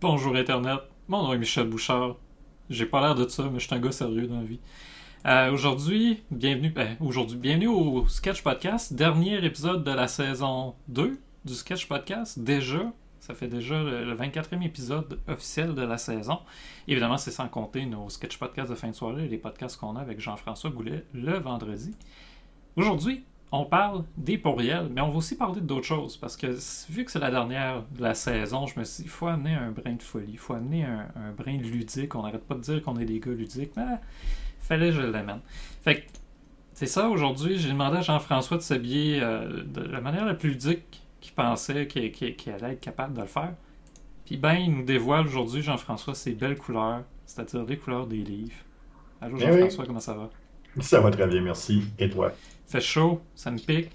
Bonjour Internet, mon nom est Michel Bouchard. J'ai pas l'air de ça, mais je suis un gars sérieux dans la vie. Euh, aujourd'hui, bienvenue, ben, aujourd'hui, bienvenue au Sketch Podcast, dernier épisode de la saison 2 du Sketch Podcast. Déjà, ça fait déjà le, 24e épisode officiel de la saison. Évidemment, c'est sans compter nos Sketch Podcasts de fin de soirée et les podcasts qu'on a avec Jean-François Goulet le vendredi. Aujourd'hui, on parle des pourriels, mais on va aussi parler d'autres choses, parce que vu que c'est la dernière de la saison, je me suis dit, il faut amener un brin de folie, il faut amener un, brin de ludique. On n'arrête pas de dire qu'on est des gars ludiques, mais fallait que je l'amène. Fait que c'est ça, aujourd'hui, j'ai demandé à Jean-François de s'habiller euh, de la manière la plus ludique qu'il pensait qu'il allait être capable de le faire. Puis ben, il nous dévoile aujourd'hui, Jean-François, ses belles couleurs, c'est-à-dire les couleurs des livres. Allô eh Jean-François, comment ça va? Ça va très bien, merci. Et toi? Fait chaud, ça me pique.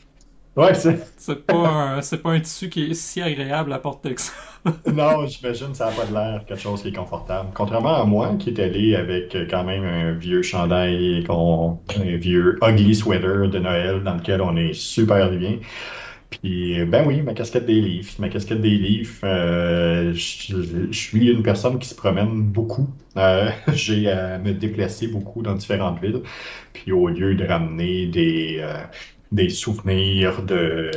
Ouais, c'est. C'est pas, un, c'est pas un tissu qui est si agréable à porter que ça. non, j'imagine que ça n'a pas de l'air quelque chose qui est confortable. Contrairement à moi, qui est allé avec quand même un vieux chandail, un vieux ugly sweater de Noël dans lequel on est super bien. Puis, ben oui, ma casquette des livres. Ma casquette des livres, euh, je, suis une personne qui se promène beaucoup. Euh, j'ai à me déplacer beaucoup dans différentes villes. Puis, au lieu de ramener des, euh, des souvenirs de,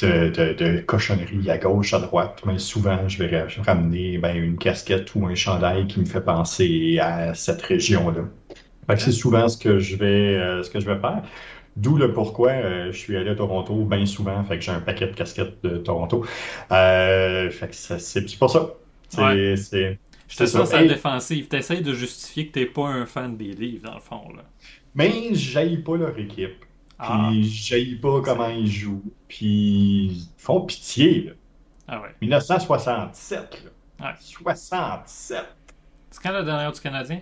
de, de, cochonneries à gauche, à droite, mais souvent, je vais ramener ben, une casquette ou un chandail qui me fait penser à cette région-là. c'est souvent ce que je vais, ce que je vais faire. D'où le pourquoi euh, je suis allé à Toronto bien souvent, fait que j'ai un paquet de casquettes de Toronto. Euh, fait que c'est pour ça. C'est. Je te sens sa défensive. T'essayes de justifier que t'es pas un fan des livres, dans le fond. Là. Mais j'aille pas leur équipe. Ah. Puis j'aille pas comment ils jouent. Puis ils font pitié. Là. Ah ouais. 1967. Là. Ouais. 67. C'est quand la dernière du Canadien?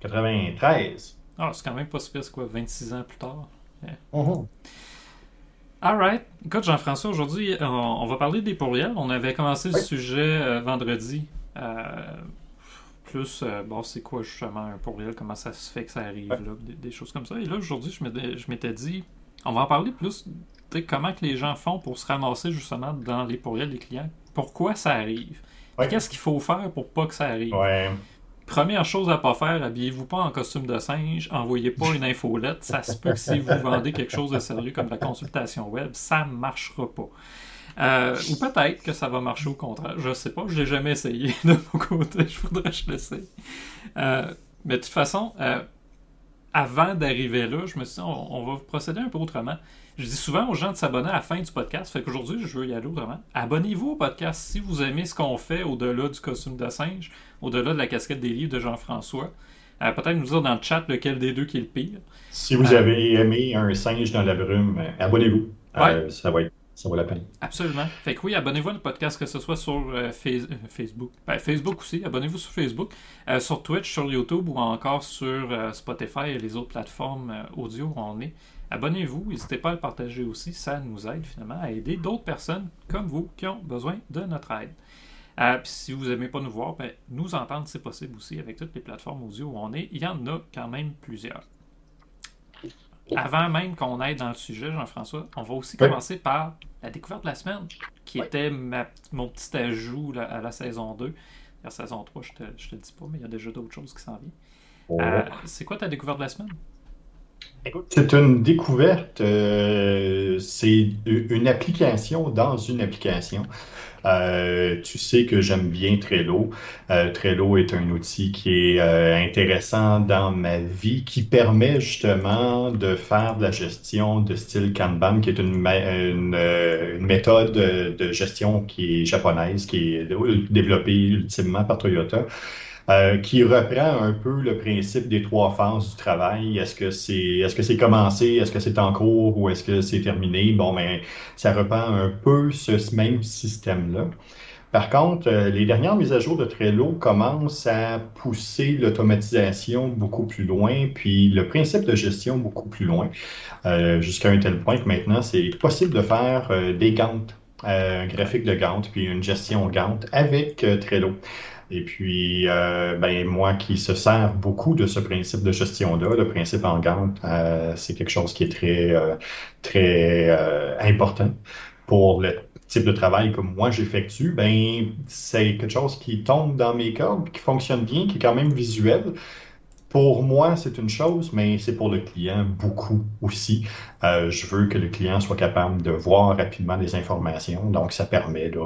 93. Ah, c'est quand même pas super, c'est quoi, 26 ans plus tard? Yeah. Uh-huh. Alright. Écoute, Jean-François, aujourd'hui, on, va parler des pourriels. On avait commencé le sujet euh, vendredi. Euh, plus, euh, bon, c'est quoi justement un pourriel, comment ça se fait que ça arrive, là, des, choses comme ça. Et là, aujourd'hui, je m'étais dit, on va en parler plus, comment que les gens font pour se ramasser justement dans les pourriels des clients. Pourquoi ça arrive? Qu'est-ce qu'il faut faire pour pas que ça arrive? Première chose à pas faire, habillez-vous pas en costume de singe, envoyez pas une infolette. Ça se peut que si vous vendez quelque chose de sérieux comme la consultation web, ça marchera pas. Euh, ou peut-être que ça va marcher au contraire. Je sais pas, je l'ai jamais essayé de mon côté. Je voudrais que je l'essaye. Euh, mais de toute façon, euh, avant d'arriver là, je me suis dit, on, va procéder un peu autrement. Je dis souvent aux gens de s'abonner à la fin du podcast. Fait qu'aujourd'hui, je veux y aller autrement. Abonnez-vous au podcast si vous aimez ce qu'on fait au-delà du costume de singe, au-delà de la casquette des livres de Jean-François. Euh, peut-être nous dire dans le chat lequel des deux qui est le pire. Si vous euh, avez aimé un singe dans la brume, euh, abonnez-vous. ça va ça vaut la peine. Absolument. Fait que oui, abonnez-vous au podcast, que ce soit sur Facebook. Ben, Facebook aussi, abonnez-vous sur Facebook, sur Twitch, sur YouTube ou encore sur Spotify et les autres plateformes audio où on est. Abonnez-vous, n'hésitez pas à le partager aussi, ça nous aide finalement à aider d'autres personnes comme vous qui ont besoin de notre aide. Euh, si vous n'aimez pas nous voir, ben, nous entendre, c'est possible aussi avec toutes les plateformes audio où on est. Il y en a quand même plusieurs. Avant même qu'on aille dans le sujet, Jean-François, on va aussi commencer par la découverte de la semaine, qui était mon petit ajout à la saison 2. La saison 3, je te, te le dis pas, mais il y a déjà d'autres choses qui s'en viennent. Euh, c'est quoi ta découverte de la semaine? C'est une découverte, euh, c'est une application dans une application. Euh, tu sais que j'aime bien Trello. Euh, Trello est un outil qui est intéressant dans ma vie, qui permet justement de faire de la gestion de style Kanban, qui est une, une méthode de gestion qui est japonaise, qui est développée ultimement par Toyota. Euh, qui reprend un peu le principe des trois phases du travail. Est-ce que c'est est-ce que c'est commencé, est-ce que c'est en cours ou est-ce que c'est terminé? Bon, mais ben, ça reprend un peu ce même système-là. Par contre, euh, les dernières mises à jour de Trello commencent à pousser l'automatisation beaucoup plus loin, puis le principe de gestion beaucoup plus loin, euh, jusqu'à un tel point que maintenant, c'est possible de faire des Gantt, un graphique de Gantt, puis une gestion Gantt avec Trello. Et puis, euh, ben, moi qui se sert beaucoup de ce principe de gestion-là, le principe en Gantt, euh, c'est quelque chose qui est très, euh, très important. pour le type de travail que moi j'effectue, ben c'est quelque chose qui tombe dans mes cordes, qui fonctionne bien, qui est quand même visuel. Pour moi, c'est une chose, mais c'est pour le client beaucoup aussi. Euh, je veux que le client soit capable de voir rapidement des informations, donc ça permet de,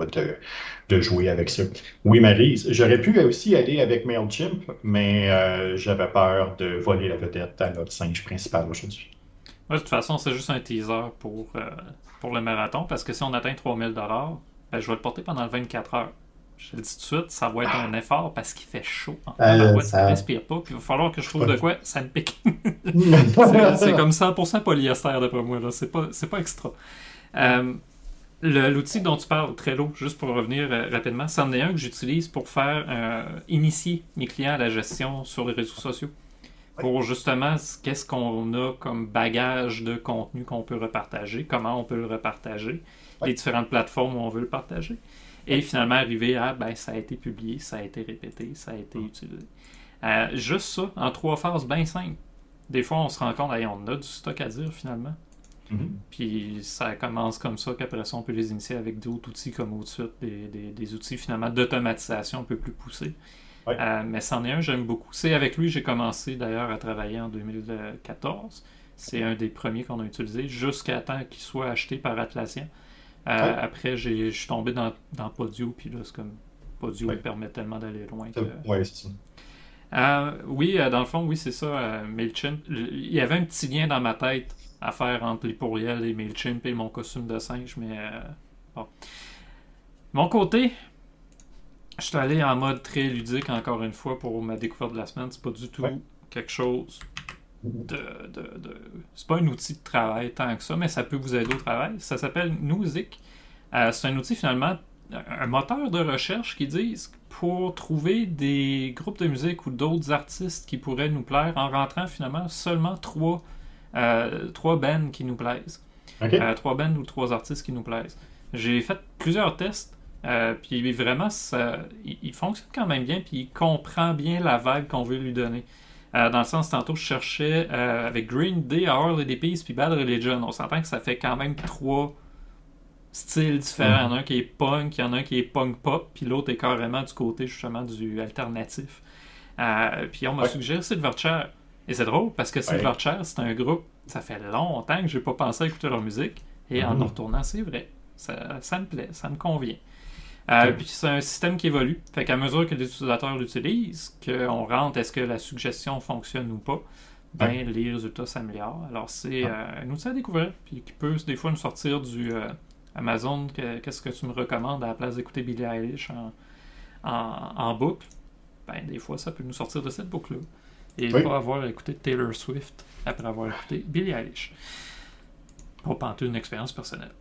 de, jouer avec ça. Oui, Marise, j'aurais pu aussi aller avec MailChimp, mais euh, j'avais peur de voler la vedette à notre singe principal aujourd'hui. de toute façon, c'est juste un teaser pour, euh, pour le marathon, parce que si on atteint 3000 ben, je vais le porter pendant 24 heures. Je le dis tout de suite, ça va être un effort parce qu'il fait chaud. Euh, ça... ne respire pas. Puis il va falloir que je trouve de quoi ça me pique. c'est comme 100% polyester d'après moi. C'est pas, pas extra. Euh, l'outil dont tu parles, Trello, juste pour revenir euh, rapidement, c'en est un que j'utilise pour faire initier mes clients à la gestion sur les réseaux sociaux. Pour justement, qu'est-ce qu'on a comme bagage de contenu qu'on peut repartager, comment on peut le repartager, les différentes plateformes où on veut le partager. Et finalement, arriver à, ben, ça a été publié, ça a été répété, ça a été utilisé. Euh, juste ça, en trois phases bien simples. Des fois, on se rend compte, on a du stock à dire finalement. Mm-hmm. Puis ça commence comme ça, qu'après ça, on peut les initier avec d'autres outils comme au-dessus, des, des, outils finalement d'automatisation un peu plus poussés. Euh, mais c'en est un, j'aime beaucoup. C'est avec lui, j'ai commencé d'ailleurs à travailler en 2014. C'est un des premiers qu'on a utilisé jusqu'à temps qu'il soit acheté par Atlassian. Euh, après, je suis tombé dans, dans Podio, puis là, c'est comme Podio permet tellement d'aller loin. Oui, c'est ça. Euh, oui, euh, dans le fond, oui, c'est ça, MailChimp. Il y avait un petit lien dans ma tête à faire entre les pourriels et MailChimp et mon costume de singe, mais bon. Mon côté, je suis allé en mode très ludique encore une fois pour ma découverte de la semaine. C'est pas du tout quelque chose de, c'est pas un outil de travail tant que ça, mais ça peut vous aider au travail. Ça s'appelle Newsic. Euh, c'est un outil finalement, un moteur de recherche qui dit pour trouver des groupes de musique ou d'autres artistes qui pourraient nous plaire en rentrant finalement seulement trois, euh, trois bands qui nous plaisent. Euh, trois bands ou trois artistes qui nous plaisent. J'ai fait plusieurs tests. puis vraiment, ça, il, fonctionne quand même bien, puis il comprend bien la vague qu'on veut lui donner. Euh, dans le sens, tantôt, je cherchais euh, avec Green Day, Our Lady Peace puis Bad Religion. On s'entend que ça fait quand même trois styles différents. Il y en a un qui est punk, il y en a un qui est punk pop, puis l'autre est carrément du côté justement du alternatif. Euh, puis on m'a suggéré Silverchair. Et c'est drôle parce que Silverchair, c'est un groupe, ça fait longtemps que j'ai pas pensé à écouter leur musique. Et en mm-hmm. retournant, c'est vrai. Ça, ça me plaît, ça me convient. Euh, puis c'est un système qui évolue. Fait qu'à mesure que les utilisateurs l'utilisent, qu'on rentre est-ce que la suggestion fonctionne ou pas, ben les résultats s'améliorent. Alors c'est euh, un outil à découvrir, puis qui peut des fois nous sortir du euh, Amazon, qu'est-ce que tu me recommandes à la place d'écouter Billie Eilish en, en, boucle? Ben des fois ça peut nous sortir de cette boucle-là. Et pas avoir écouté Taylor Swift après avoir écouté Billie Eilish. Pas panter une expérience personnelle.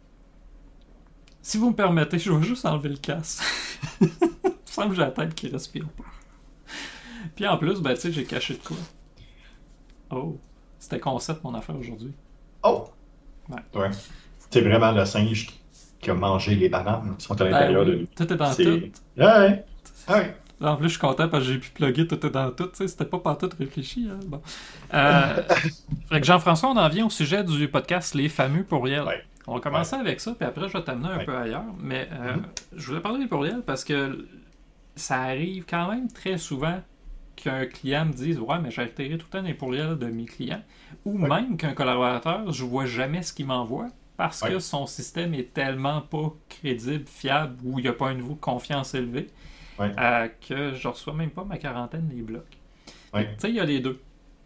Si vous me permettez, je vais juste enlever le casque. Il me semble que j'ai la tête qui respire pas. Puis en plus, ben, tu sais, j'ai caché de quoi. Oh, c'était concept mon affaire aujourd'hui. Oh! Ouais. C'est vraiment le singe qui a mangé les bananes qui sont à ben l'intérieur de lui. Tout est dans tout. Ouais. ouais. En plus, je suis content parce que j'ai pu plugger tout est dans tout. C'était pas pas tout réfléchi. Hein. Bon. Euh, fait que Jean-François, on en vient au sujet du podcast Les fameux pourriels. Ouais. On va commencer avec ça, puis après, je vais t'amener un peu ailleurs. Mais euh, mm-hmm. je voulais parler des pourriels parce que ça arrive quand même très souvent qu'un client me dise Ouais, mais j'ai altéré tout le temps les pourriels de mes clients. Ou même qu'un collaborateur, je vois jamais ce qu'il m'envoie parce que son système est tellement pas crédible, fiable, ou il n'y a pas un niveau de confiance élevé, euh, que je reçois même pas ma quarantaine des blocs. Tu sais, il y a les deux.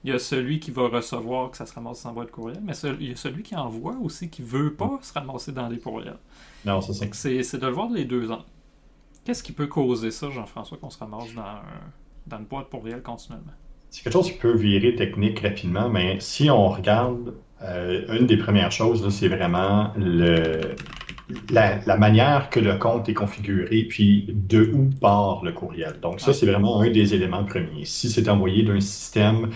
Il y a celui qui va recevoir que ça se ramasse sans boîte courriel, mais il y a celui qui envoie aussi qui veut pas se ramasser dans les courriels. Non, c'est ça. C'est de le voir les deux ans. Qu'est-ce qui peut causer ça, Jean-François, qu'on se ramasse dans, dans une boîte courriel continuellement? C'est quelque chose qui peut virer technique rapidement, mais si on regarde, euh, une des premières choses, c'est vraiment le, la, manière que le compte est configuré, puis de où part le courriel. Donc ça, c'est vraiment un des éléments premiers. Si c'est envoyé d'un système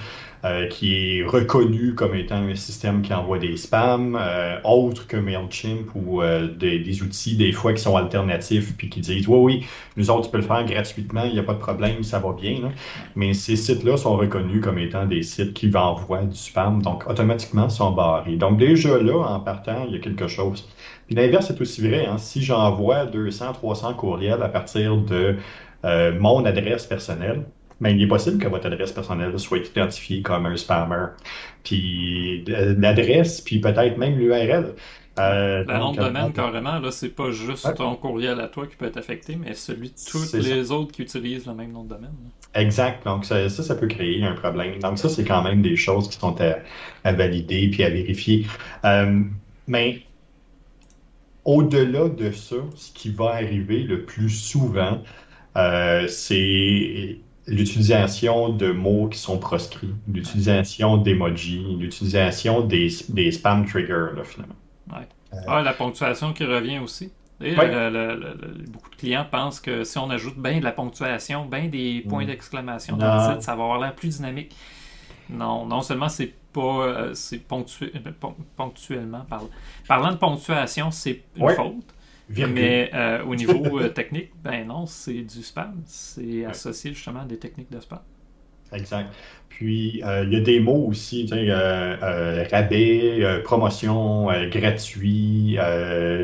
euh, qui est reconnu comme étant un système qui envoie des spams, euh, autre que MailChimp ou euh, des, outils des fois qui sont alternatifs puis qui disent oui, oui, nous autres, tu peux le faire gratuitement, il n'y a pas de problème, ça va bien. Mais ces sites-là sont reconnus comme étant des sites qui envoient du spam, donc automatiquement sont barrés. Donc déjà là, en partant, il y a quelque chose. Puis l'inverse est aussi vrai. Hein. Si j'envoie 200, 300 courriels à partir de mon adresse personnelle, mais il est possible que votre adresse personnelle soit identifiée comme un spammer. Puis euh, l'adresse, puis peut-être même l'URL. Euh, le nom de domaine, carrément, là, c'est pas juste ton courriel à toi qui peut être affecté, mais celui de tous les autres qui utilisent le même nom de domaine. Exact. Donc, ça, ça, peut créer un problème. Donc, ça, c'est quand même des choses qui sont à, valider puis à vérifier. Euh, mais au-delà de ça, ce qui va arriver le plus souvent, c'est l'utilisation de mots qui sont proscrits, l'utilisation d'emojis, l'utilisation des, des, spam triggers, là, finalement. Ouais. Euh, ah, la ponctuation qui revient aussi. Et beaucoup de clients pensent que si on ajoute bien de la ponctuation, bien des points mm. d'exclamation dans le titre, ça va avoir l'air plus dynamique. Non, non seulement c'est pas euh, c'est ponctu... ponctuellement parlant. parlant de ponctuation, c'est une faute. Mais euh, au niveau euh, technique, ben non, c'est du spam. C'est associé justement à des techniques de spam. Exact. Puis, euh, il y a des mots aussi, rabais, promotion, gratuit,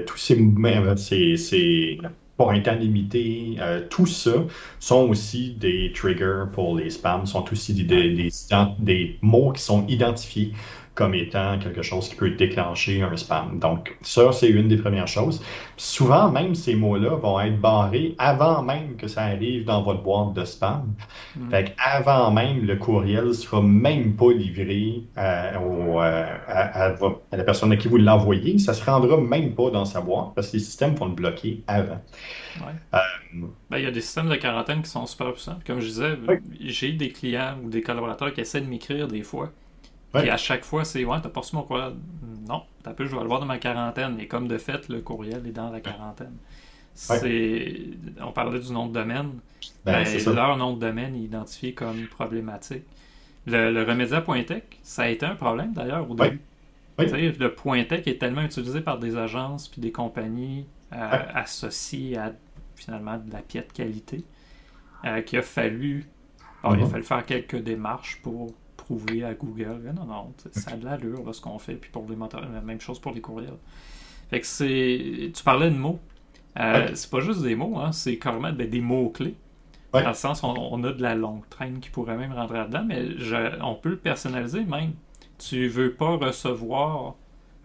tous ces mouvements, c'est pour un temps limité, tout ça sont aussi des triggers pour les spams, sont aussi des, des mots qui sont identifiés comme étant quelque chose qui peut déclencher un spam. Donc, ça, c'est une des premières choses. souvent, même ces mots-là vont être barrés avant même que ça arrive dans votre boîte de spam. Mm. Fait qu'avant même, le courriel ne sera même pas livré à, euh, à, la personne à qui vous l'envoyez. Ça ne se rendra même pas dans sa boîte parce que les systèmes vont le bloquer avant. Euh, ben, il y a des systèmes de quarantaine qui sont super puissants. Comme je disais, j'ai des clients ou des collaborateurs qui essaient de m'écrire des fois. Et à chaque fois, c'est Ouais, t'as pas reçu mon courriel. Non, t'as peu, je vais le voir dans ma quarantaine. Et comme de fait, le courriel est dans la quarantaine. C'est... On parlait du nom de domaine. Ben, ben leur nom de domaine est identifié comme problématique. Le, le Remedia.tech, ça a été un problème d'ailleurs au début. Le .tech est tellement utilisé par des agences puis des compagnies euh, associées à finalement de la piètre qualité euh, qu'il a fallu. Il a mm-hmm. fallu faire quelques démarches pour prouver à Google. non, non, ça a de l'allure ce qu'on fait. Puis pour les moteurs, la même chose pour les courriels. Fait que c'est. Tu parlais de mots. Euh, c'est pas juste des mots, hein, c'est carrément ben, des mots-clés. Dans le sens, on, on, a de la longue traîne qui pourrait même rentrer là-dedans, mais on peut le personnaliser même. Tu veux pas recevoir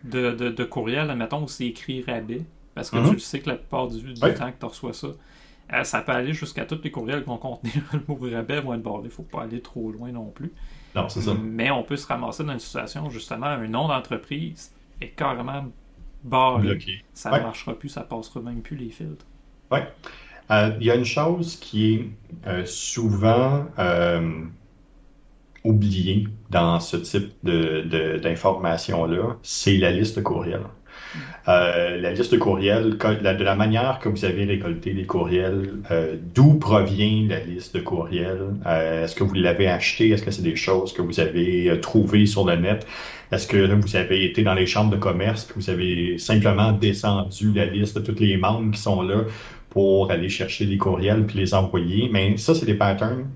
de, de, de courriel, admettons, où c'est écrit rabais, parce que mm-hmm. tu sais que la plupart du, temps que tu reçois ça, euh, ça peut aller jusqu'à tous les courriels qui vont contenir le mot rabais vont être bordés. Il faut pas aller trop loin non plus. Non, c'est ça. Mais on peut se ramasser dans une situation où justement un nom d'entreprise est carrément barré. Ça ne marchera plus, ça passera même plus les filtres. Oui. Euh, il y a une chose qui est euh, souvent euh, oubliée dans ce type d'information-là, c'est la liste courriel. Euh, la liste de courriels, de la manière que vous avez récolté les courriels, euh, d'où provient la liste de courriels, euh, est-ce que vous l'avez acheté, est-ce que c'est des choses que vous avez trouvées sur le net, est-ce que vous avez été dans les chambres de commerce, que vous avez simplement descendu la liste de tous les membres qui sont là pour aller chercher les courriels puis les envoyer, mais ça, c'est des patterns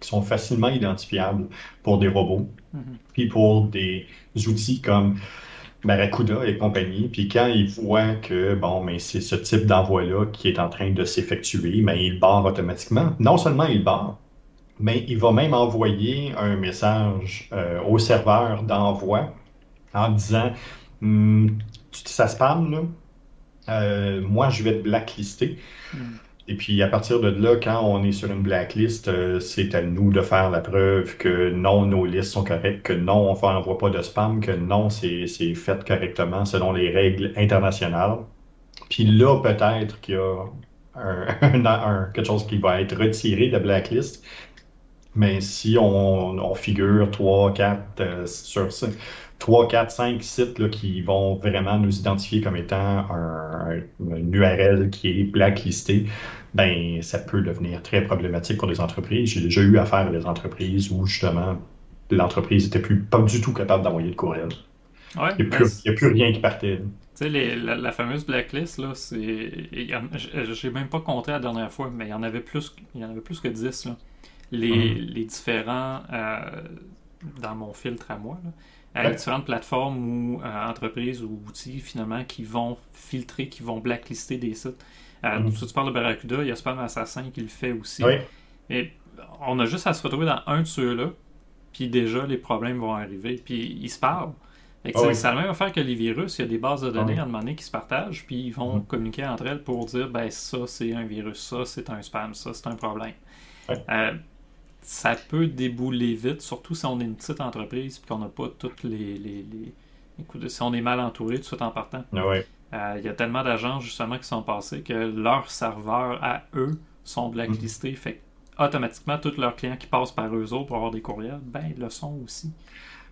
qui sont facilement identifiables pour des robots, mm-hmm. puis pour des outils comme Barracuda et compagnie. Puis quand ils voient que bon, mais c'est ce type d'envoi-là qui est en train de s'effectuer, mais il barre automatiquement. Non seulement il barre, mais il va même envoyer un message euh, au serveur d'envoi en disant hum, ça spam là? Euh, moi, je vais te blacklister. Hmm. Et puis à partir de là, quand on est sur une blacklist, euh, c'est à nous de faire la preuve que non, nos listes sont correctes, que non, on n'envoie pas de spam, que non, c'est fait correctement selon les règles internationales. Puis là, peut-être qu'il y a un, quelque chose qui va être retiré de la blacklist. Mais si on, figure 3, 4 sur 3, 4, 5 sites là, qui vont vraiment nous identifier comme étant un, une URL qui est blacklistée, ben ça peut devenir très problématique pour les entreprises. J'ai déjà eu affaire à des entreprises où justement l'entreprise n'était plus pas du tout capable d'envoyer de courriel. Ouais, il n'y ben, a, plus rien qui partait. Tu sais, la, la fameuse blacklist, là, c'est. J'ai même pas compté la dernière fois, mais il y en avait plus, il y en avait plus que 10, là. Les, Mhm. les différents. euh, dans mon filtre à moi, là, Ouais. différentes plateformes ou euh, entreprises ou outils, finalement, qui vont filtrer, qui vont blacklister des sites. Euh. Si tu parles de Barracuda, il y a Spam Assassin qui le fait aussi. Oui, Et on a juste à se retrouver dans un de ceux-là, puis déjà les problèmes vont arriver, puis ils se parlent. Ah c'est- oui. C'est la même affaire que les virus, il y a des bases de données Ah oui. à un moment donné qui se partagent, puis ils vont Mhm. communiquer entre elles pour dire ben ça c'est un virus, ça c'est un spam, ça c'est un problème. Ouais. Euh, ça peut débouler vite, surtout si on est une petite entreprise puis qu'on n'a pas toutes les, les, les- Écoute, si on est mal entouré tout de suite en partant. Ah ouais. Euh, Il y a tellement d'agences justement qui sont passées que leurs serveurs à eux sont blacklistés. Fait que, automatiquement, tous leurs clients qui passent par eux autres pour avoir des courriels, ben ils le sont aussi.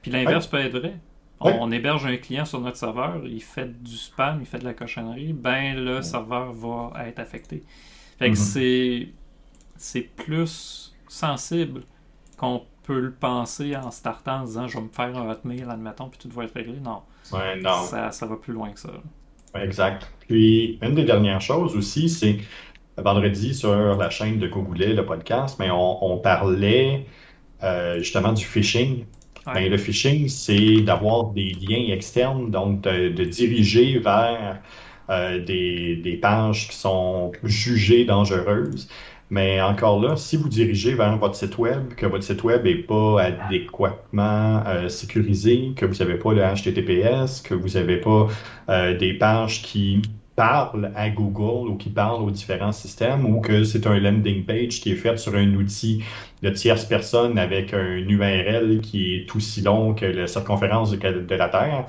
Puis l'inverse peut être vrai. On, Ouais. on héberge un client sur notre serveur, il fait du spam, il fait de la cochonnerie, ben le serveur va être affecté. Fait que Mhm. c'est c'est plus sensible qu'on peut le penser en startant en disant je vais me faire un hotmail, admettons, puis tout va être réglé. Non, Ouais, non. ça, ça va plus loin que ça. Exact. Puis, une des dernières choses aussi, c'est vendredi sur la chaîne de Cogoulet, le podcast, mais on, on parlait euh, justement du phishing. Ouais. Ben, le phishing, c'est d'avoir des liens externes, donc de, de diriger vers euh, des, des pages qui sont jugées dangereuses. Mais encore là, si vous dirigez vers votre site web, que votre site web n'est pas adéquatement euh, sécurisé, que vous n'avez pas le HTTPS, que vous n'avez pas euh, des pages qui parlent à Google ou qui parlent aux différents systèmes, ou que c'est un landing page qui est fait sur un outil de tierce personne avec un URL qui est aussi long que la circonférence de, la Terre,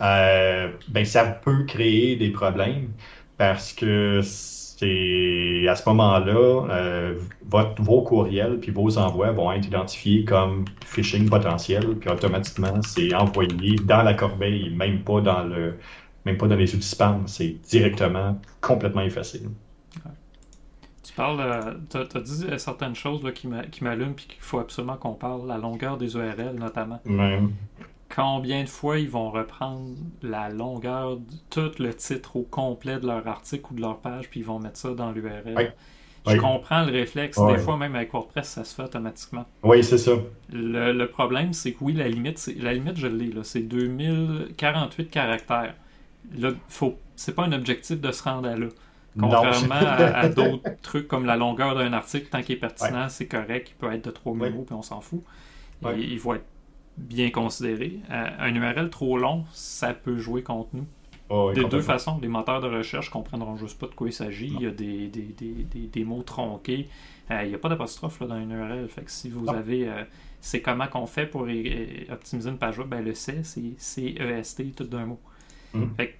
euh, ben ça peut créer des problèmes parce que c'est à ce moment-là, euh, votre- vos courriels puis vos envois vont être identifiés comme phishing potentiel, puis automatiquement c'est envoyé dans la corbeille, même pas dans le, même pas dans les outils spam, c'est directement complètement effacé. Tu parles, tu as, dit euh, certaines choses là, qui m'a- qui m'allument puis qu'il faut absolument qu'on parle, la longueur des URL notamment. Ouais. Combien de fois ils vont reprendre la longueur, de tout le titre au complet de leur article ou de leur page puis ils vont mettre ça dans l'URL. Je comprends le réflexe, des fois même avec WordPress ça se fait automatiquement. Oui, c'est ça. Le, le problème c'est que oui, la limite, la limite je l'ai, c'est 2048 caractères. Là, faut, c'est pas un objectif de se rendre à là. Contrairement à, à d'autres trucs comme la longueur d'un article, tant qu'il est pertinent, c'est correct, il peut être de 3000 Ouais. mots, puis on s'en fout. Ouais. il va être bien considéré. Euh, un URL trop long, ça peut jouer contre nous. Oh, oui, de deux façons, les moteurs de recherche comprendront juste pas de quoi il s'agit. Il y a des, des, des, des, des mots tronqués. Euh, il n'y a pas d'apostrophe là, dans une URL. Fait que si vous Non. avez. euh, c'est comment qu'on fait pour é- optimiser une page web, ben, le C, c'est C-E-S-T, tout d'un mot. Mhm. Fait que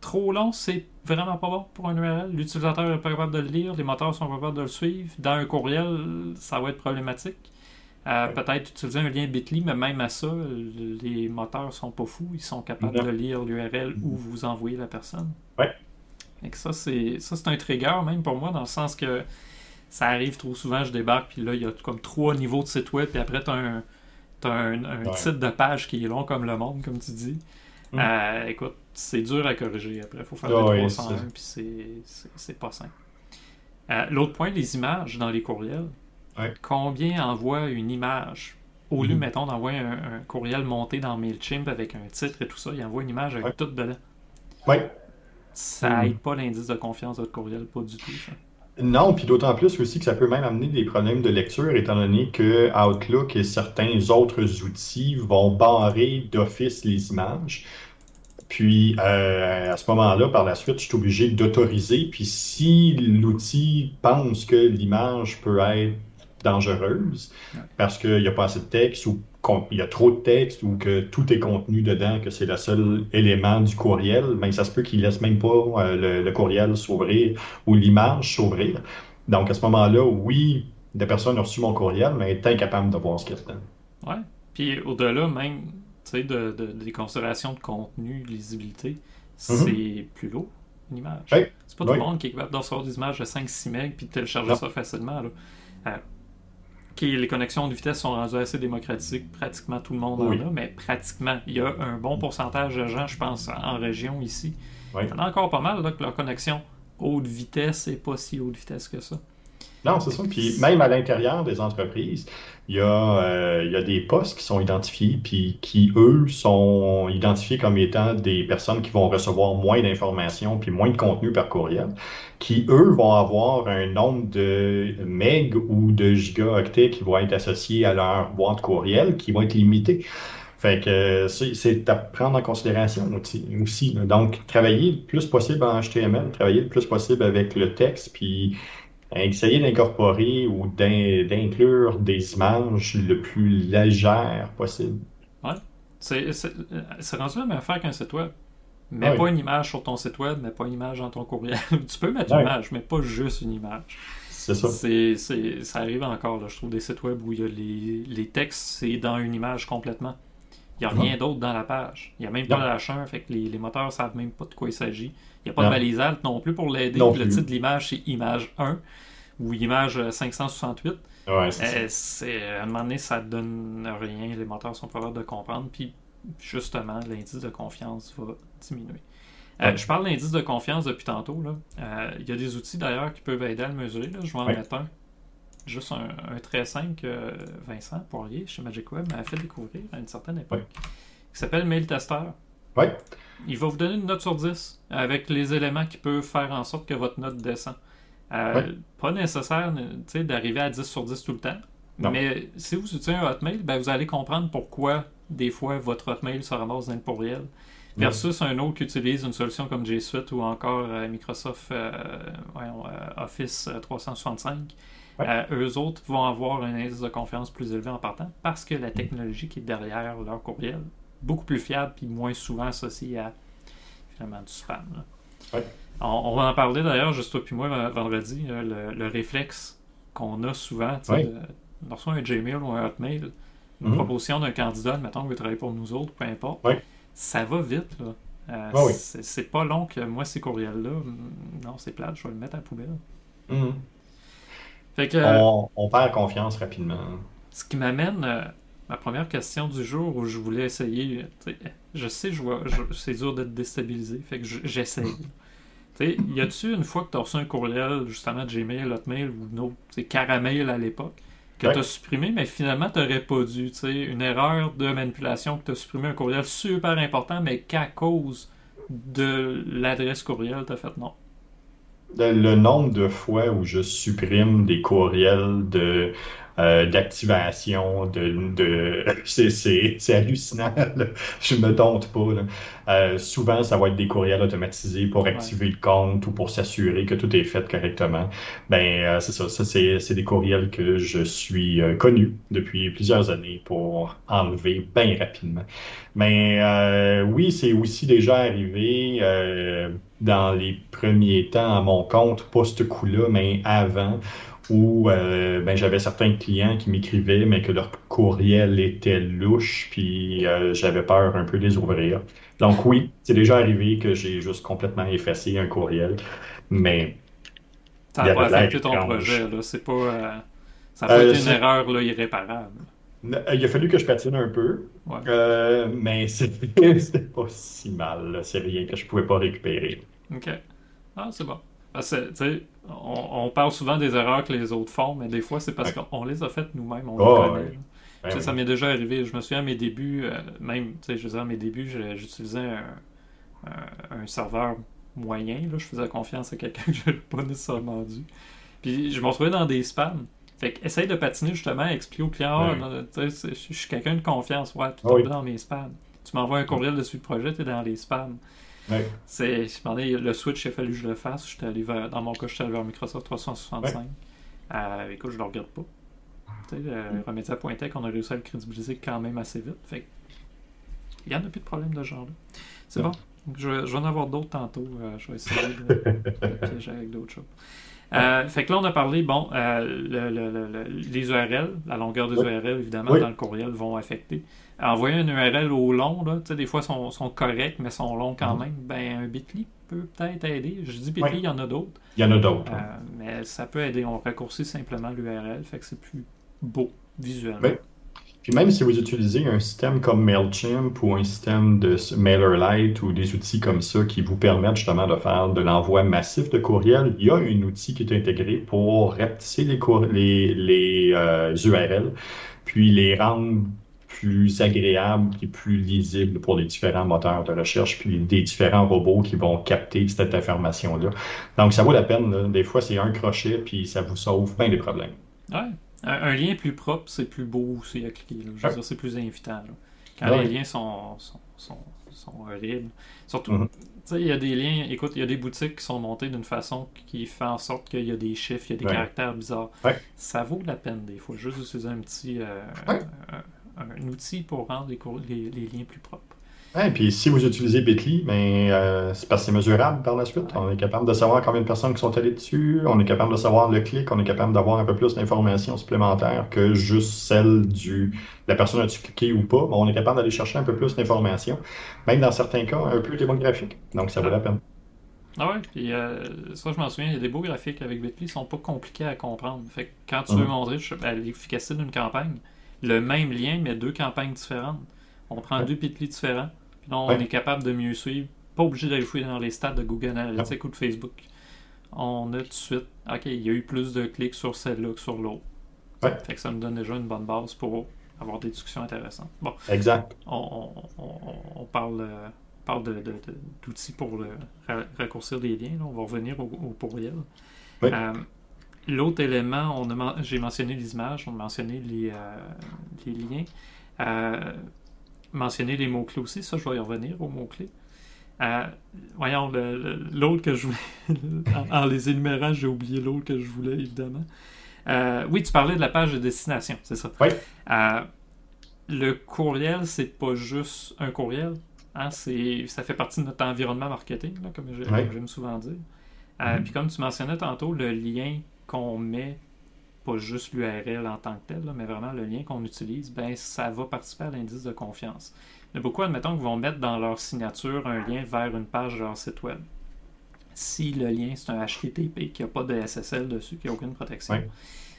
trop long, c'est vraiment pas bon pour un URL. L'utilisateur est pas capable de le lire, les moteurs sont pas capables de le suivre. Dans un courriel, ça va être problématique. Euh, Peut-être utiliser un lien bit.ly, mais même à ça, les moteurs sont pas fous. Ils sont capables de lire l'URL où vous envoyez la personne. Ouais. Fait que ça, c'est ça, c'est un trigger même pour moi, dans le sens que ça arrive trop souvent, je débarque, puis là, il y a comme trois niveaux de site web, puis après, tu as un, t'as un, un Ouais. titre de page qui est long comme le monde, comme tu dis. Mm. Euh, écoute, c'est dur à corriger après. Il faut faire Ah des oui, 301, puis c'est- c'est c'est pas simple. Euh, L'autre point, les images dans les courriels. Ouais. Combien envoie une image? Au lieu, Mhm. mettons, d'envoyer un, un courriel monté dans MailChimp avec un titre et tout ça, il envoie une image avec Ouais. tout dedans. Oui. Ça Mhm. aide pas l'indice de confiance de votre courriel, pas du tout. ça. Non, puis d'autant plus aussi que ça peut même amener des problèmes de lecture, étant donné que Outlook et certains autres outils vont barrer d'office les images. Puis euh, à ce moment-là, par la suite, je suis obligé d'autoriser. Puis si l'outil pense que l'image peut être dangereuse parce qu'il n'y a pas assez de texte ou qu'il y a trop de texte ou que tout est contenu dedans, que c'est le seul élément du courriel, ben, ça se peut qu'il laisse même pas euh, le, le courriel s'ouvrir ou l'image s'ouvrir. Donc à ce moment-là, oui, la personne a reçu mon courriel, mais est incapable de voir ce qu'il y a dedans. Ouais. Puis au-delà même, tu sais, de, de- des considérations de contenu, de lisibilité, c'est plus lourd, une image. C'est pas tout Oui. le monde qui est capable de recevoir des images de 5-6 MB puis de télécharger Non. ça facilement. Là. Les connexions de vitesse sont rendues assez démocratiques. Pratiquement tout le monde en a, mais pratiquement. Il y a un bon pourcentage de gens, je pense, en région ici. Il y en a encore pas mal là, que leur connexion haute vitesse n'est pas si haute vitesse que ça. Non, c'est ça. Puis même à l'intérieur des entreprises, il y, a, euh, il y a des postes qui sont identifiés, puis qui, eux, sont identifiés comme étant des personnes qui vont recevoir moins d'informations, puis moins de contenu par courriel, qui, eux, vont avoir un nombre de meg ou de gigaoctets qui vont être associés à leur boîte courriel, qui vont être limités. Fait que c'est à prendre en considération aussi. Donc, travailler le plus possible en HTML, travailler le plus possible avec le texte, puis essayer d'incorporer ou d'inclure des images le plus légères possible. Ouais. C'est rendu la même affaire qu'un site web. Mets pas une image sur ton site web, mets pas une image dans ton courriel. tu peux mettre une image, mais pas juste une image. C'est ça. ça arrive encore, là, je trouve, des sites web où il y a les, les textes, c'est dans une image complètement. Il n'y a rien d'autre dans la page. Il n'y a même pas de H1, fait que les, les moteurs ne savent même pas de quoi il s'agit. Il n'y a pas de balisage non plus pour l'aider. Le titre de l'image, c'est image 1 ou image 568. Ouais, c'est euh, à un moment donné, ça ne donne rien. Les moteurs sont pas capables de comprendre. Puis, justement, l'indice de confiance va diminuer. Euh, je parle d'indice de confiance depuis tantôt. Euh, il y a des outils d'ailleurs qui peuvent aider à le mesurer. Je vais en mettre un. Juste un, très simple que Vincent Poirier chez Magic Web m'a fait découvrir à une certaine époque. Qui s'appelle Mail Tester. Ouais. Il va vous donner une note sur 10 avec les éléments qui peuvent faire en sorte que votre note descend. Euh, pas nécessaire d'arriver à 10 sur 10 tout le temps. Mais si vous utilisez un Hotmail, ben, vous allez comprendre pourquoi des fois votre Hotmail se ramasse dans le pourriel. Versus un autre qui utilise une solution comme G Suite ou encore euh, Microsoft euh, Office 365. eux autres vont avoir un indice de confiance plus élevé en partant parce que la technologie qui est derrière leur courriel beaucoup plus fiable puis moins souvent associé à finalement du spam. On, va en parler d'ailleurs, juste toi puis moi, vendredi, euh, le, réflexe qu'on a souvent, oui. lorsqu'on a un Gmail ou un Hotmail, une mhm. proposition d'un candidat, mettons, qui veut travailler pour nous autres, peu importe, ça va vite. Là. Euh, c'est pas long que moi, ces courriels-là, non, c'est plate, je vais le mettre à la poubelle. Mhm. Fait que, on, on, perd confiance rapidement. Ce qui m'amène euh, ma première question du jour où je voulais essayer. Je sais, je vois, c'est dur d'être déstabilisé, fait que j'essaye. y a-tu une fois que tu as reçu un courriel, justement, de Gmail, Hotmail ou c'est Caramel à l'époque, que tu as supprimé, mais finalement, tu n'aurais pas dû. Une erreur de manipulation que tu as supprimé un courriel super important, mais qu'à cause de l'adresse courriel, tu as fait non. Le nombre de fois où je supprime des courriels de euh, d'activation, de, de... c'est hallucinant. Je me dompte pas. Euh, souvent, ça va être des courriels automatisés pour activer le compte ou pour s'assurer que tout est fait correctement. Ben, euh, c'est ça. Ça, c'est des courriels que je suis connu depuis plusieurs années pour enlever bien rapidement. Mais oui, c'est aussi déjà arrivé dans les premiers temps à mon compte, pas ce coup-là, mais avant, où euh, ben, j'avais certains clients qui m'écrivaient, mais que leur courriel était louche, puis euh, j'avais peur un peu de les ouvrir. Donc oui, c'est déjà arrivé que j'ai juste complètement effacé un courriel, mais... Ça n'a pas affecté ton projet, là. C'est pas... Euh, ça n'a pas été une erreur là, irréparable. Il a fallu que je patine un peu, mais c'était pas si mal. C'est rien que je pouvais pas récupérer. OK. Ah, c'est bon. Parce que, on, parle souvent des erreurs que les autres font, mais des fois, c'est parce qu'on les a faites nous-mêmes, on les oh, connaît. Ben ça m'est déjà arrivé. Je me souviens à mes débuts, euh, même, tu sais, je à mes débuts, j'utilisais un, serveur moyen. Là, je faisais confiance à quelqu'un que je n'avais pas nécessairement dû. Puis je me retrouvais dans des spams. Fait que essaye de patiner justement, expliquer au client, ah, je suis quelqu'un de confiance, ouais, tu tombes dans mes spams. Tu m'envoies un courriel dessus le projet, tu es dans les spams. C'est, le switch, il a fallu que je le fasse. J'étais allé vers, dans mon cas, j'étais allé vers Microsoft 365. Euh, écoute, je le regarde pas. Tu sais, euh, Remedia.tech, on a réussi à le crédibiliser quand même assez vite. Fait il n'y en a plus de problème de genre-là. C'est bon. Je, vais en avoir d'autres tantôt. Euh, je vais essayer de, de piéger avec d'autres choses. Euh, fait que là, on a parlé, bon, euh, les URL, la longueur des URL, évidemment, dans le courriel, vont affecter. Envoyer une URL au long, là, des fois, sont, sont corrects, mais sont longs quand mhm. même. Ben, un bit.ly peut peut-être aider. Je dis bit.ly, il y en a d'autres. Il y en a d'autres. Euh, mais ça peut aider. On raccourcit simplement l'URL, fait que c'est plus beau visuellement. Oui. Puis même si vous utilisez un système comme MailChimp ou un système de MailerLite ou des outils comme ça qui vous permettent justement de faire de l'envoi massif de courriel, il y a un outil qui est intégré pour rapetisser les, URL, euh, puis les rendre plus agréables et plus lisibles pour les différents moteurs de recherche, puis des différents robots qui vont capter cette information-là. Donc, ça vaut la peine. Des fois, c'est un crochet, puis ça vous sauve plein de problèmes. Ouais. Un, lien plus propre, c'est plus beau aussi à cliquer. Je veux dire, c'est plus invitant. Quand les liens sont, sont, sont, horribles. Surtout, mm-hmm. tu sais, il y a des liens, écoute, il y a des boutiques qui sont montées d'une façon qui fait en sorte qu'il y a des chiffres, il y a des caractères bizarres. Ça vaut la peine des fois, juste utiliser un petit euh, un, outil pour rendre les, les liens plus propres. Et puis si vous utilisez Bitly, ben, euh, c'est parce que c'est mesurable par la suite. On est capable de savoir combien de personnes qui sont allées dessus, on est capable de savoir le clic, on est capable d'avoir un peu plus d'informations supplémentaires que juste celle du la personne a-tu cliqué ou pas. on est capable d'aller chercher un peu plus d'informations, même dans certains cas un peu démographiques. Donc ça vaut la peine. Ah ouais, puis euh, ça je m'en souviens, il y a des beaux graphiques avec Bitly, ils sont pas compliqués à comprendre. Fait quand tu veux mhm. montrer ben, l'efficacité d'une campagne, le même lien mais deux campagnes différentes. On prend deux Bitly différents on est capable de mieux suivre. Pas obligé d'aller fouiller dans les stats de Google Analytics ou de Facebook. On a tout de suite, OK, il y a eu plus de clics sur celle-là que sur l'autre. Fait que ça nous donne déjà une bonne base pour avoir des discussions intéressantes. Bon. Exact. On, parle, parle d'outils pour raccourcir des liens. On va revenir au, pourriel. Euh, l'autre élément, j'ai mentionné les images, on a mentionné les, euh, les liens. Mentionner les mots-clés aussi, ça je vais y revenir aux mots-clés. Euh, voyons, l'autre que je voulais, en, les énumérant, j'ai oublié l'autre que je voulais, évidemment. Euh, oui, tu parlais de la page de destination, c'est ça? Oui. Euh, le courriel, c'est pas juste un courriel. Hein, ça fait partie de notre environnement marketing, comme j'aime souvent dire. Mm-hmm. Puis comme tu mentionnais tantôt, le lien qu'on met pas juste l'URL en tant que tel, mais vraiment le lien qu'on utilise, ben, ça va participer à l'indice de confiance. Il y a beaucoup, admettons, qui vont mettre dans leur signature un lien vers une page de leur site web. Si le lien, c'est un HTTP, qui n'a pas de SSL dessus, qui n'a aucune protection.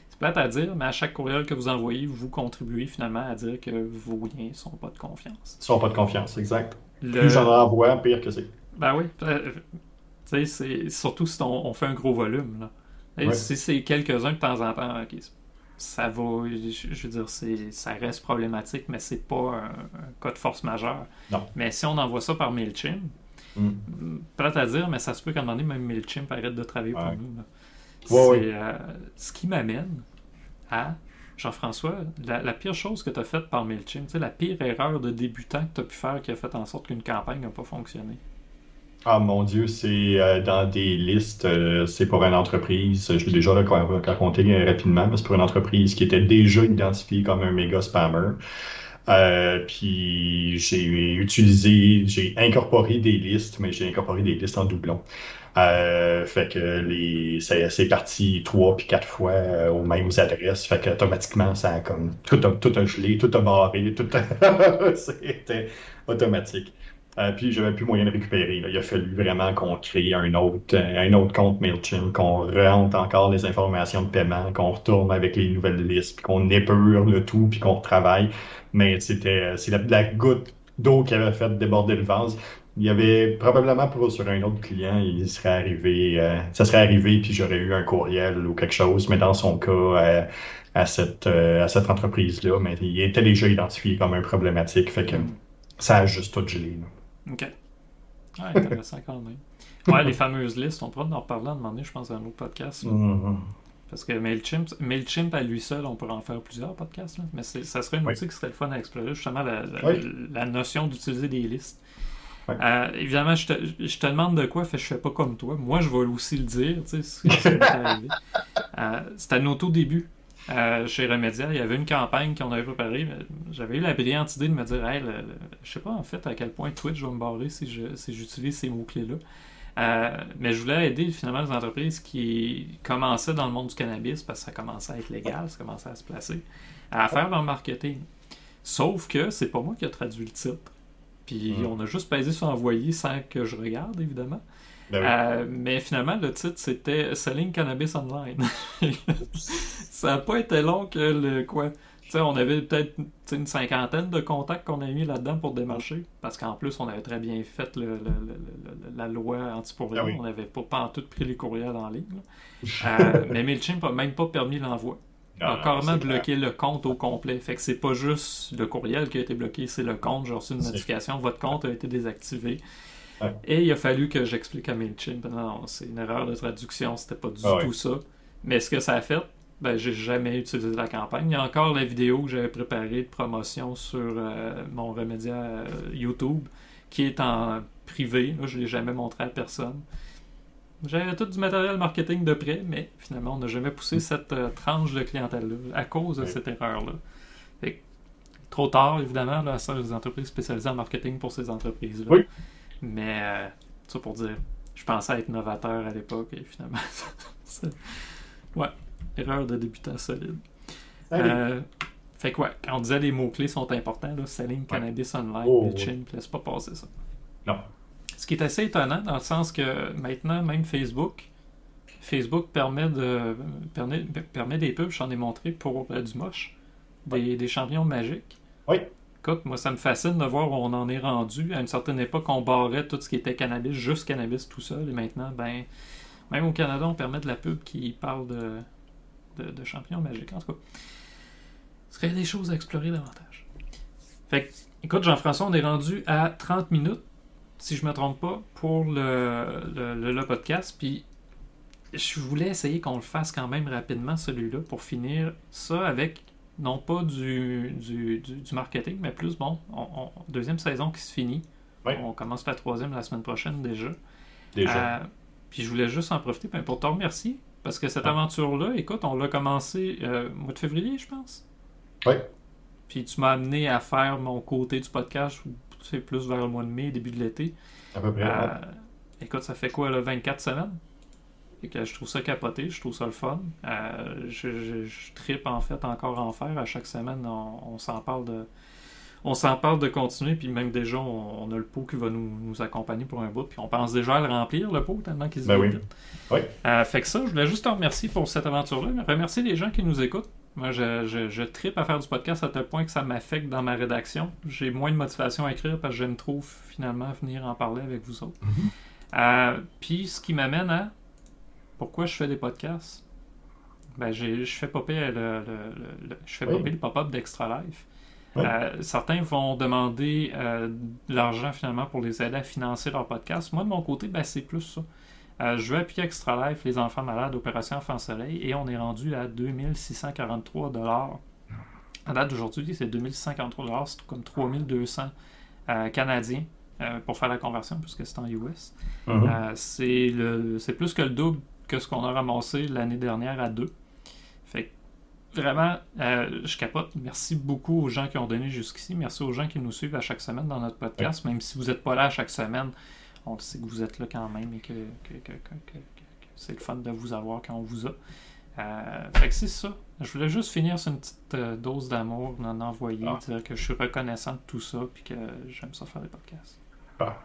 C'est plate à dire, mais à chaque courriel que vous envoyez, vous contribuez finalement à dire que vos liens ne sont pas de confiance. Ils sont pas de confiance, exact. Plus j'en envoie, pire que c'est. Ben oui. Euh, tu sais, c'est surtout si on, fait un gros volume. Là. Si c'est quelques-uns de temps en temps, ça va, je veux dire, ça reste problématique, mais c'est pas un, cas de force majeure. Mais si on envoie ça par MailChimp, mm. prêt à dire, mais ça se peut qu'à un moment donné, même MailChimp arrête de travailler pour nous. C'est euh, ce qui m'amène à Jean-François, la, pire chose que tu as faite par MailChimp, la pire erreur de débutant que tu as pu faire qui a fait en sorte qu'une campagne n'a pas fonctionné. Ah mon Dieu, c'est euh, dans des listes, euh, c'est pour une entreprise, je l'ai déjà raconté euh, rapidement, mais c'est pour une entreprise qui était déjà identifiée comme un méga spammer. puis j'ai utilisé, j'ai incorporé des listes, mais j'ai incorporé des listes en doublon. fait que les, c'est, parti trois puis quatre fois aux mêmes adresses. Fait que automatiquement, ça a comme tout a, tout a gelé, tout a barré, tout a... c'était automatique. Euh, puis j'avais plus moyen de récupérer. Il a fallu vraiment qu'on crée un autre, euh, un autre compte MailChimp, qu'on rentre encore les informations de paiement, qu'on retourne avec les nouvelles listes, puis qu'on épure le tout, puis qu'on retravaille. Mais c'était euh, c'est la, goutte d'eau qui avait fait déborder le vase. Il y avait probablement pour sur un autre client, il serait arrivé, ça serait arrivé, puis j'aurais eu un courriel ou quelque chose, mais dans son cas, à cette, à cette entreprise-là, mais il était déjà identifié comme un problématique, fait que ça a juste tout gelé. OK. intéressant quand même. Ouais, les fameuses listes, on pourra en reparler à un moment donné, je pense, dans un autre podcast. Mm-hmm. Parce que MailChimp, MailChimp à lui seul, on pourrait en faire plusieurs podcasts, là. mais ça serait une outil qui serait le fun à explorer, justement, la, notion d'utiliser des listes. Euh, évidemment, je te, je te, demande de quoi, fait, je fais pas comme toi. Moi, je vais aussi le dire, tu sais, ce qui m'est arrivé. Euh, C'était à nos tout début. Euh, chez Remedia, il y avait une campagne qu'on avait préparée. J'avais eu la brillante idée de me dire, hey, je sais pas en fait à quel point Twitch va me barrer si j'utilise ces mots-clés-là. Euh, mais je voulais aider finalement les entreprises qui commençaient dans le monde du cannabis parce que ça commençait à être légal, ça commençait à se placer, à faire leur marketing. Sauf que c'est pas moi qui ai traduit le titre. Puis mm. on a juste pesé sur envoyer sans que je regarde, évidemment. Ben mais finalement, le titre, c'était Selling Cannabis Online. ça n'a pas été long que le quoi on avait peut-être une cinquantaine de contacts qu'on a mis là-dedans pour démarcher, parce qu'en plus, on avait très bien fait la loi anti ah On n'avait pas, pas en tout pris les courriels en ligne. euh, mais MailChimp n'a même pas permis l'envoi. Il a carrément bloqué le compte au complet. Fait que c'est pas juste le courriel qui a été bloqué, c'est le compte. J'ai reçu une notification, votre compte a été désactivé. Et il a fallu que j'explique à MailChimp. Non, c'est une erreur de traduction, c'était pas du ah tout ça. Mais ce que ça a fait, ben, j'ai jamais utilisé la campagne. Il y a encore la vidéo que j'avais préparée de promotion sur euh, mon remédia euh, YouTube qui est en privé. je ne l'ai jamais montré à personne. J'avais tout du matériel marketing de près, mais finalement, on n'a jamais poussé mm. cette euh, tranche de clientèle-là à cause de cette erreur-là. Trop tard, évidemment, là, ça, des entreprises spécialisées en marketing pour ces entreprises-là. Oui. Mais, ça pour dire, je pensais être novateur à l'époque et finalement, ouais, Erreur de débutant solide. Euh, fait quoi, quand on disait les mots-clés sont importants, là, selling cannabis online, oh, laisse pas passer ça. Non. Ce qui est assez étonnant dans le sens que maintenant, même Facebook, Facebook permet de permet, permet des pubs, j'en ai montré pour euh, du moche, des, champions magiques. Oui. Moi ça me fascine de voir où on en est rendu. À une certaine époque, on barrait tout ce qui était cannabis, juste cannabis tout seul, et maintenant, ben, même au Canada, on permet de la pub qui parle de de, champions magiques. En tout cas, ce serait des choses à explorer davantage. Fait écoute, Jean-François, on est rendu à 30 minutes, si je ne me trompe pas, pour le, le, podcast. Puis je voulais essayer qu'on le fasse quand même rapidement, celui-là, pour finir ça avec non pas du, du, marketing, mais plus, bon, deuxième saison qui se finit. On commence la troisième la semaine prochaine déjà. Déjà. Euh, puis je voulais juste en profiter ben, pour te remercier parce que cette aventure-là, écoute, on l'a commencé euh, au mois de février, je pense. Oui. Puis tu m'as amené à faire mon côté du podcast, c'est plus vers le mois de mai, début de l'été. À peu près. Euh, écoute, ça fait quoi, là, 24 semaines? Et que je trouve ça capoté, je trouve ça le fun. Euh, je, je, tripe en fait encore en faire. À chaque semaine, on s'en parle de, on s'en parle de continuer, puis même déjà, on, a le pot qui va nous, accompagner pour un bout, puis on pense déjà à le remplir, le pot, tellement qu'il se ben oui. oui. Euh, fait que ça, je voulais juste te remercier pour cette aventure-là, mais remercier les gens qui nous écoutent. Moi, je, je, tripe à faire du podcast à tel point que ça m'affecte dans ma rédaction. J'ai moins de motivation à écrire parce que j'aime trop finalement venir en parler avec vous autres. Mm-hmm. Euh, puis ce qui m'amène à pourquoi je fais des podcasts? Ben, je fais popper le, je fais popper le pop-up d'Extra Life. Euh, certains vont demander euh, de l'argent finalement pour les aider à financer leur podcast. Moi, de mon côté, ben, c'est plus ça. Euh, je vais appuyer Extra Life, les enfants malades, Opération Enfant Soleil, et on est rendu à 2643 À date d'aujourd'hui, c'est 2643 c'est comme 3200 canadiens pour faire la conversion, puisque c'est en US. Mm-hmm. c'est plus que le double que ce qu'on a ramassé l'année dernière à deux. Fait vraiment, euh, je capote. Merci beaucoup aux gens qui ont donné jusqu'ici. Merci aux gens qui nous suivent à chaque semaine dans notre podcast. Même si vous n'êtes pas là à chaque semaine, on sait que vous êtes là quand même et que, c'est le fun de vous avoir quand on vous a. Euh, fait que c'est ça. Je voulais juste finir sur une petite euh, dose d'amour, en envoyer, ah. dire que je suis reconnaissant de tout ça puis que j'aime ça faire des podcasts. Ah.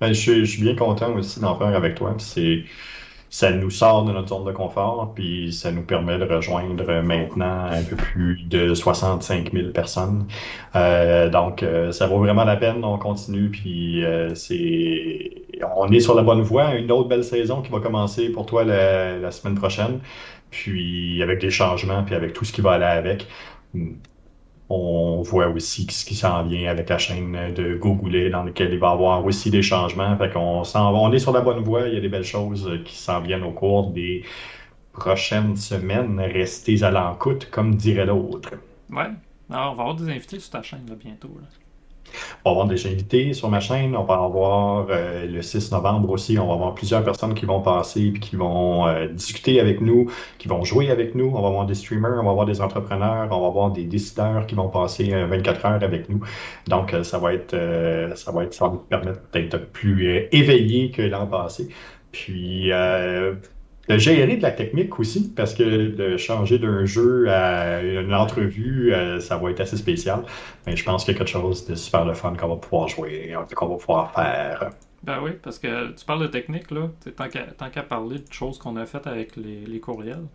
Ben, je, suis bien content aussi d'en faire avec toi. C'est ça nous sort de notre zone de confort, puis ça nous permet de rejoindre maintenant un peu plus de 65 000 personnes. Euh, donc, euh, ça vaut vraiment la peine. On continue, puis euh, c'est, on est sur la bonne voie. Une autre belle saison qui va commencer pour toi la, la semaine prochaine, puis avec des changements, puis avec tout ce qui va aller avec on voit aussi ce qui s'en vient avec la chaîne de Google dans laquelle il va y avoir aussi des changements. Fait qu'on on est sur la bonne voie. Il y a des belles choses qui s'en viennent au cours des prochaines semaines. Restez à l'encoute, comme dirait l'autre. Ouais. Alors, on va avoir des invités sur ta chaîne bientôt. On va avoir des invités sur ma chaîne. On va avoir euh, le 6 novembre aussi. On va avoir plusieurs personnes qui vont passer et qui vont euh, discuter avec nous, qui vont jouer avec nous. On va avoir des streamers, on va avoir des entrepreneurs, on va avoir des décideurs qui vont passer 24 euh, heures avec nous. Donc, ça va être, ça va être, ça va nous permettre d'être plus éveillé que l'an passé. Puis, de gérer de la technique aussi, parce que de changer d'un jeu à une entrevue, euh, ça va être assez spécial. Mais je pense qu'il y a quelque chose de super le fun qu'on va pouvoir jouer, qu'on va pouvoir faire. Ben oui, parce que tu parles de technique, là. Tant qu'à parler de choses qu'on a faites avec les, les courriels,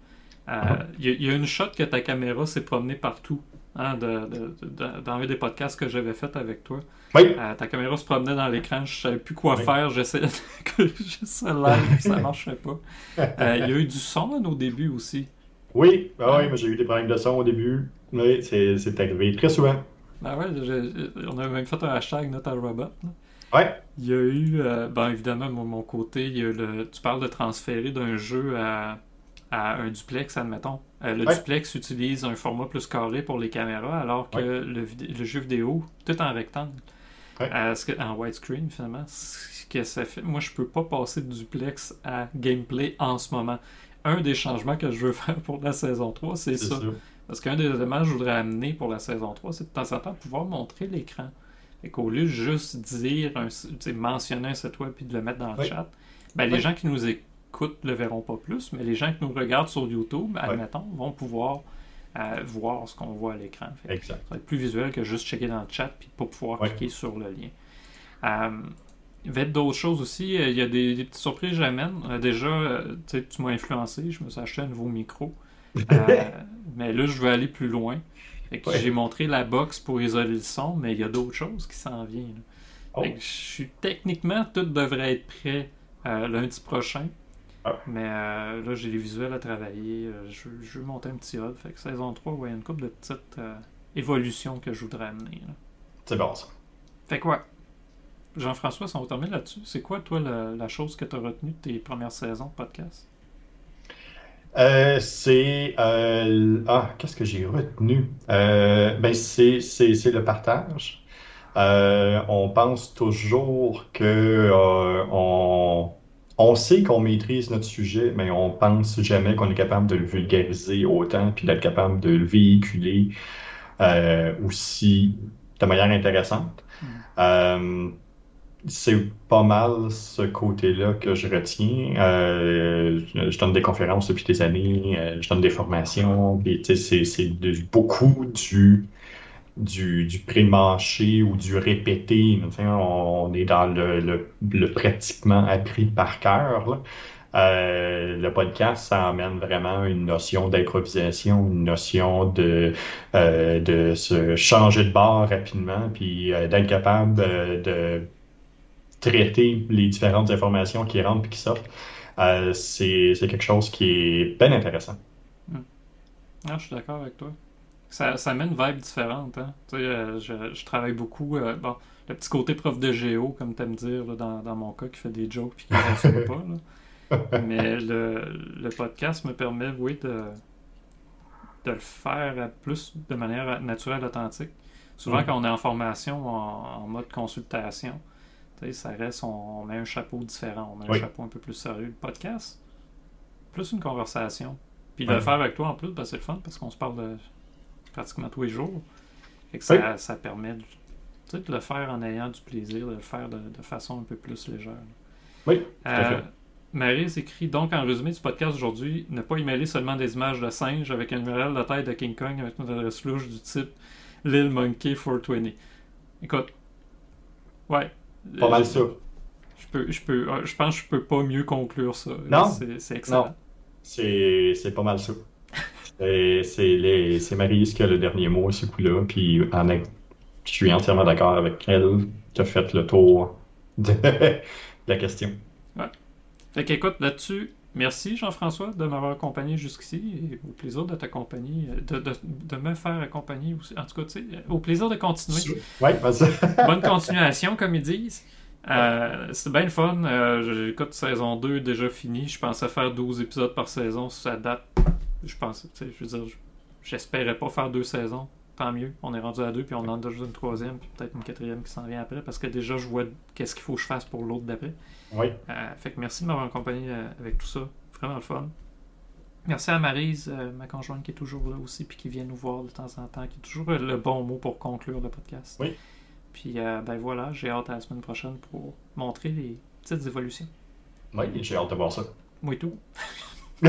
il euh, uh-huh. y, a une shot que ta caméra s'est promenée partout. Hein, dans un des podcasts que j'avais fait avec toi. Oui. Euh, ta caméra se promenait dans l'écran, je savais plus quoi faire, j'essayais de ça live, ça marchait pas. Euh, il y a eu du son au début aussi. Oui, ah, oui, mais j'ai eu des problèmes de son au début. Oui, c'est arrivé très souvent. Ben ouais, on a même fait un hashtag NotARobot. Ouais. Il y a eu, ben évidemment, de mon côté, il y a le, tu parles de transférer d'un jeu à un duplex, admettons. Euh, le duplex utilise un format plus carré pour les caméras, alors que le, jeu vidéo, tout en rectangle. Euh, en widescreen, finalement. Ce que ça fait, moi, je peux pas passer de duplex à gameplay en ce moment. Un des changements que je veux faire pour la saison 3, c'est ça. Parce qu'un des éléments que je voudrais amener pour la saison 3, c'est de temps en temps pouvoir montrer l'écran. Et qu'au lieu de juste dire, mentionner un site web et de le mettre dans le chat, ben, les gens qui nous écoutent ne le verront pas plus, mais les gens qui nous regardent sur YouTube, admettons, vont pouvoir euh, voir ce qu'on voit à l'écran. Ça va être plus visuel que juste checker dans le chat et pas pouvoir cliquer sur le lien. Euh, il va être d'autres choses aussi. Euh, il y a des, petites surprises que j'amène. déjà, tu m'as influencé. Je me suis acheté un nouveau micro. mais là, je veux aller plus loin. J'ai montré la box pour isoler le son, mais il y a d'autres choses qui s'en viennent. Oh. Je suis techniquement, tout devrait être prêt lundi prochain. Ah. Mais euh, là, j'ai les visuels à travailler. Euh, je, je, veux monter un petit hub. Fait que saison 3, il y a une couple de petites euh, évolutions que je voudrais amener. C'est bon, ça. Fait quoi? Jean-François, si on termine là-dessus, c'est quoi, toi, la, chose que tu as retenue de tes premières saisons de podcast? c'est. ah, qu'est-ce que j'ai retenu? ben, c'est, c'est, le partage. on pense toujours que on on sait qu'on maîtrise notre sujet, mais on pense jamais qu'on est capable de le vulgariser autant, puis d'être capable de le véhiculer euh, aussi de manière intéressante. Hmm. Euh, c'est pas mal ce côté-là que je retiens. Euh, je donne des conférences depuis des années, je donne des formations, puis c'est beaucoup du du, du pré-mâché ou du répété. On est dans le, pratiquement appris par cœur. Euh, le podcast, ça amène vraiment une notion d'improvisation, une notion de, euh, se changer de bord rapidement, puis euh, d'être capable de traiter les différentes informations qui rentrent et qui sortent. c'est quelque chose qui est bien intéressant. Hmm. Ah, je suis d'accord avec toi. Ça, ça met une vibe différente. Hein? Euh, je, je, travaille beaucoup. Euh, bon, le petit côté prof de géo, comme tu aimes dire, dans, dans, mon cas, qui fait des jokes et qui ne pas. Là. Mais le, le, podcast me permet, oui, de, de le faire plus de manière naturelle, authentique. Souvent, mm. quand on est en formation, en, mode consultation, ça reste, on, met un chapeau différent, on met un chapeau un peu plus sérieux. Le podcast, plus une conversation. Puis de le faire avec toi en plus, ben, c'est le fun parce qu'on se parle de pratiquement tous les jours. ça, ça, permet de, le faire en ayant du plaisir, de le faire de, façon un peu plus légère. Oui, euh, Marie écrit donc en résumé du podcast aujourd'hui ne pas y seulement des images de singes avec un numéro de taille de King Kong avec une adresse louche du type Lil Monkey 420. Écoute, ouais. Pas mal ça. Je, peux, je, peux, je pense que je peux pas mieux conclure ça. Non. C'est excellent. C'est pas mal ça. C'est Marie qui a le dernier mot à ce coup-là. Puis je suis entièrement d'accord avec elle qui a fait le tour de, la question. Ouais. Fait qu'écoute, là-dessus, merci Jean-François de m'avoir accompagné jusqu'ici et au plaisir de t'accompagner, de, de, de, me faire accompagner aussi. En tout cas, au plaisir de continuer. Oui, Bonne continuation, comme ils disent. Euh, c'est bien le fun. Euh, J'écoute saison 2 déjà fini. Je pensais faire 12 épisodes par saison. Ça date je pense, je veux dire, j'espérais pas faire deux saisons. Tant mieux. On est rendu à deux, puis on en a déjà une troisième, puis peut-être une quatrième qui s'en vient après, parce que déjà, je vois qu'est-ce qu'il faut que je fasse pour l'autre d'après. Oui. Euh, fait que merci de m'avoir accompagné euh, avec tout ça. Vraiment le fun. Merci à Marise, euh, ma conjointe, qui est toujours là aussi, puis qui vient nous voir de temps en temps, qui est toujours le bon mot pour conclure le podcast. Oui. Puis, ben voilà, j'ai hâte à la semaine prochaine pour montrer les petites évolutions. Oui, j'ai hâte de voir ça. Moi et tout.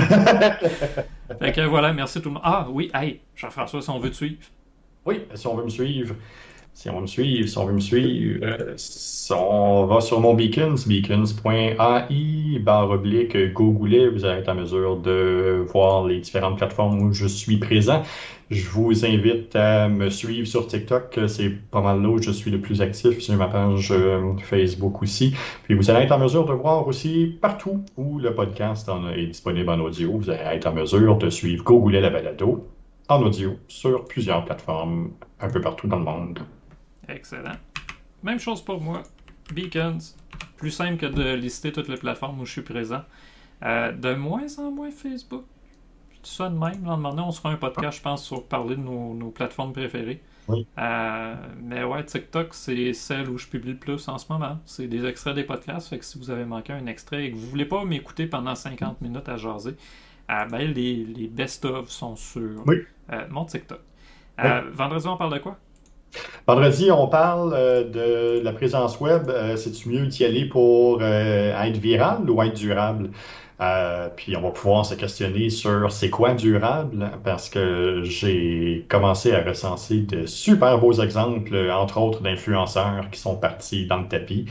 fait voilà, merci tout le monde. Ah oui, hey, Jean-François, si on veut te suivre. Oui, si on veut me suivre, Si on me suivre, si on veut me suivre, euh, on va sur mon Beacons, beacons.ai, barre oblique, Google, vous allez être en mesure de voir les différentes plateformes où je suis présent. Je vous invite à me suivre sur TikTok, c'est pas mal là où je suis le plus actif, sur ma page euh, Facebook aussi. Puis vous allez être en mesure de voir aussi partout où le podcast est disponible en audio, vous allez être en mesure de suivre Google la balado en audio sur plusieurs plateformes un peu partout dans le monde. Excellent. Même chose pour moi. Beacons. Plus simple que de lister toutes les plateformes où je suis présent. Euh, de moins en moins Facebook. Je ça de même. L'an on se fera un podcast, je pense, sur parler de nos, plateformes préférées. Oui. Euh, mais ouais, TikTok, c'est celle où je publie le plus en ce moment. C'est des extraits des podcasts. Fait que si vous avez manqué un extrait et que vous voulez pas m'écouter pendant 50 minutes à jaser, euh, ben, les, les best-of sont sur mon TikTok. Vendredi, on parle de quoi? Vendredi, on parle euh, de la présence web. Euh, c'est-tu mieux d'y aller pour euh, être viral ou être durable? puis on va pouvoir se questionner sur c'est quoi durable, parce que j'ai commencé à recenser de super beaux exemples, entre autres d'influenceurs qui sont partis dans le tapis,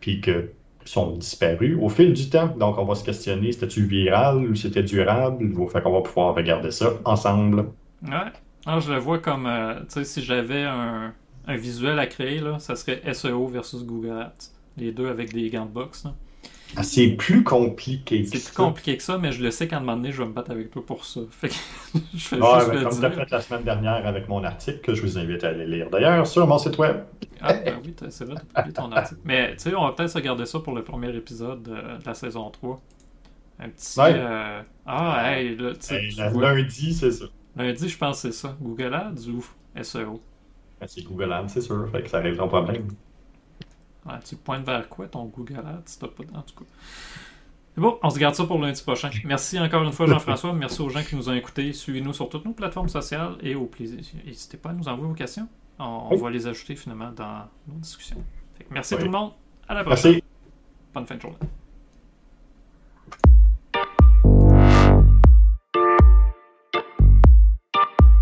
puis que sont disparus au fil du temps. Donc on va se questionner, c'était-tu viral ou c'était durable? Fait qu'on va pouvoir regarder ça ensemble. Ouais. Ah, je le vois comme, tu sais, si j'avais un, un visuel à créer, là, ça serait SEO versus Google Ads. Les deux avec des gants de boxe. Ah, c'est plus compliqué que ça. C'est plus compliqué que ça, mais je le sais qu'à un moment donné, je vais me battre avec toi pour ça. Fait que je fais juste ben, le comme tu as fait la semaine dernière avec mon article, que je vous invite à aller lire d'ailleurs sur mon site web. Ah, ben oui, c'est vrai, tu as publié ton article. Mais tu sais, on va peut-être regarder ça pour le premier épisode de, la saison 3. Un petit. Euh, ah, hey, là, tu sais. lundi, c'est ça. Lundi, je pense que c'est ça. Google Ads ou SEO ben, c'est Google Ads, c'est sûr. Fait que ça règle ton problème. tu pointes vers quoi ton Google Ads pas... En tout cas. C'est bon, on se garde ça pour lundi prochain. Merci encore une fois, Jean-François. Merci aux gens qui nous ont écoutés. Suivez-nous sur toutes nos plateformes sociales et au plaisir. N'hésitez pas à nous envoyer vos questions. On, va les ajouter finalement dans nos discussions. merci tout le monde. À la prochaine. Bonne fin de journée.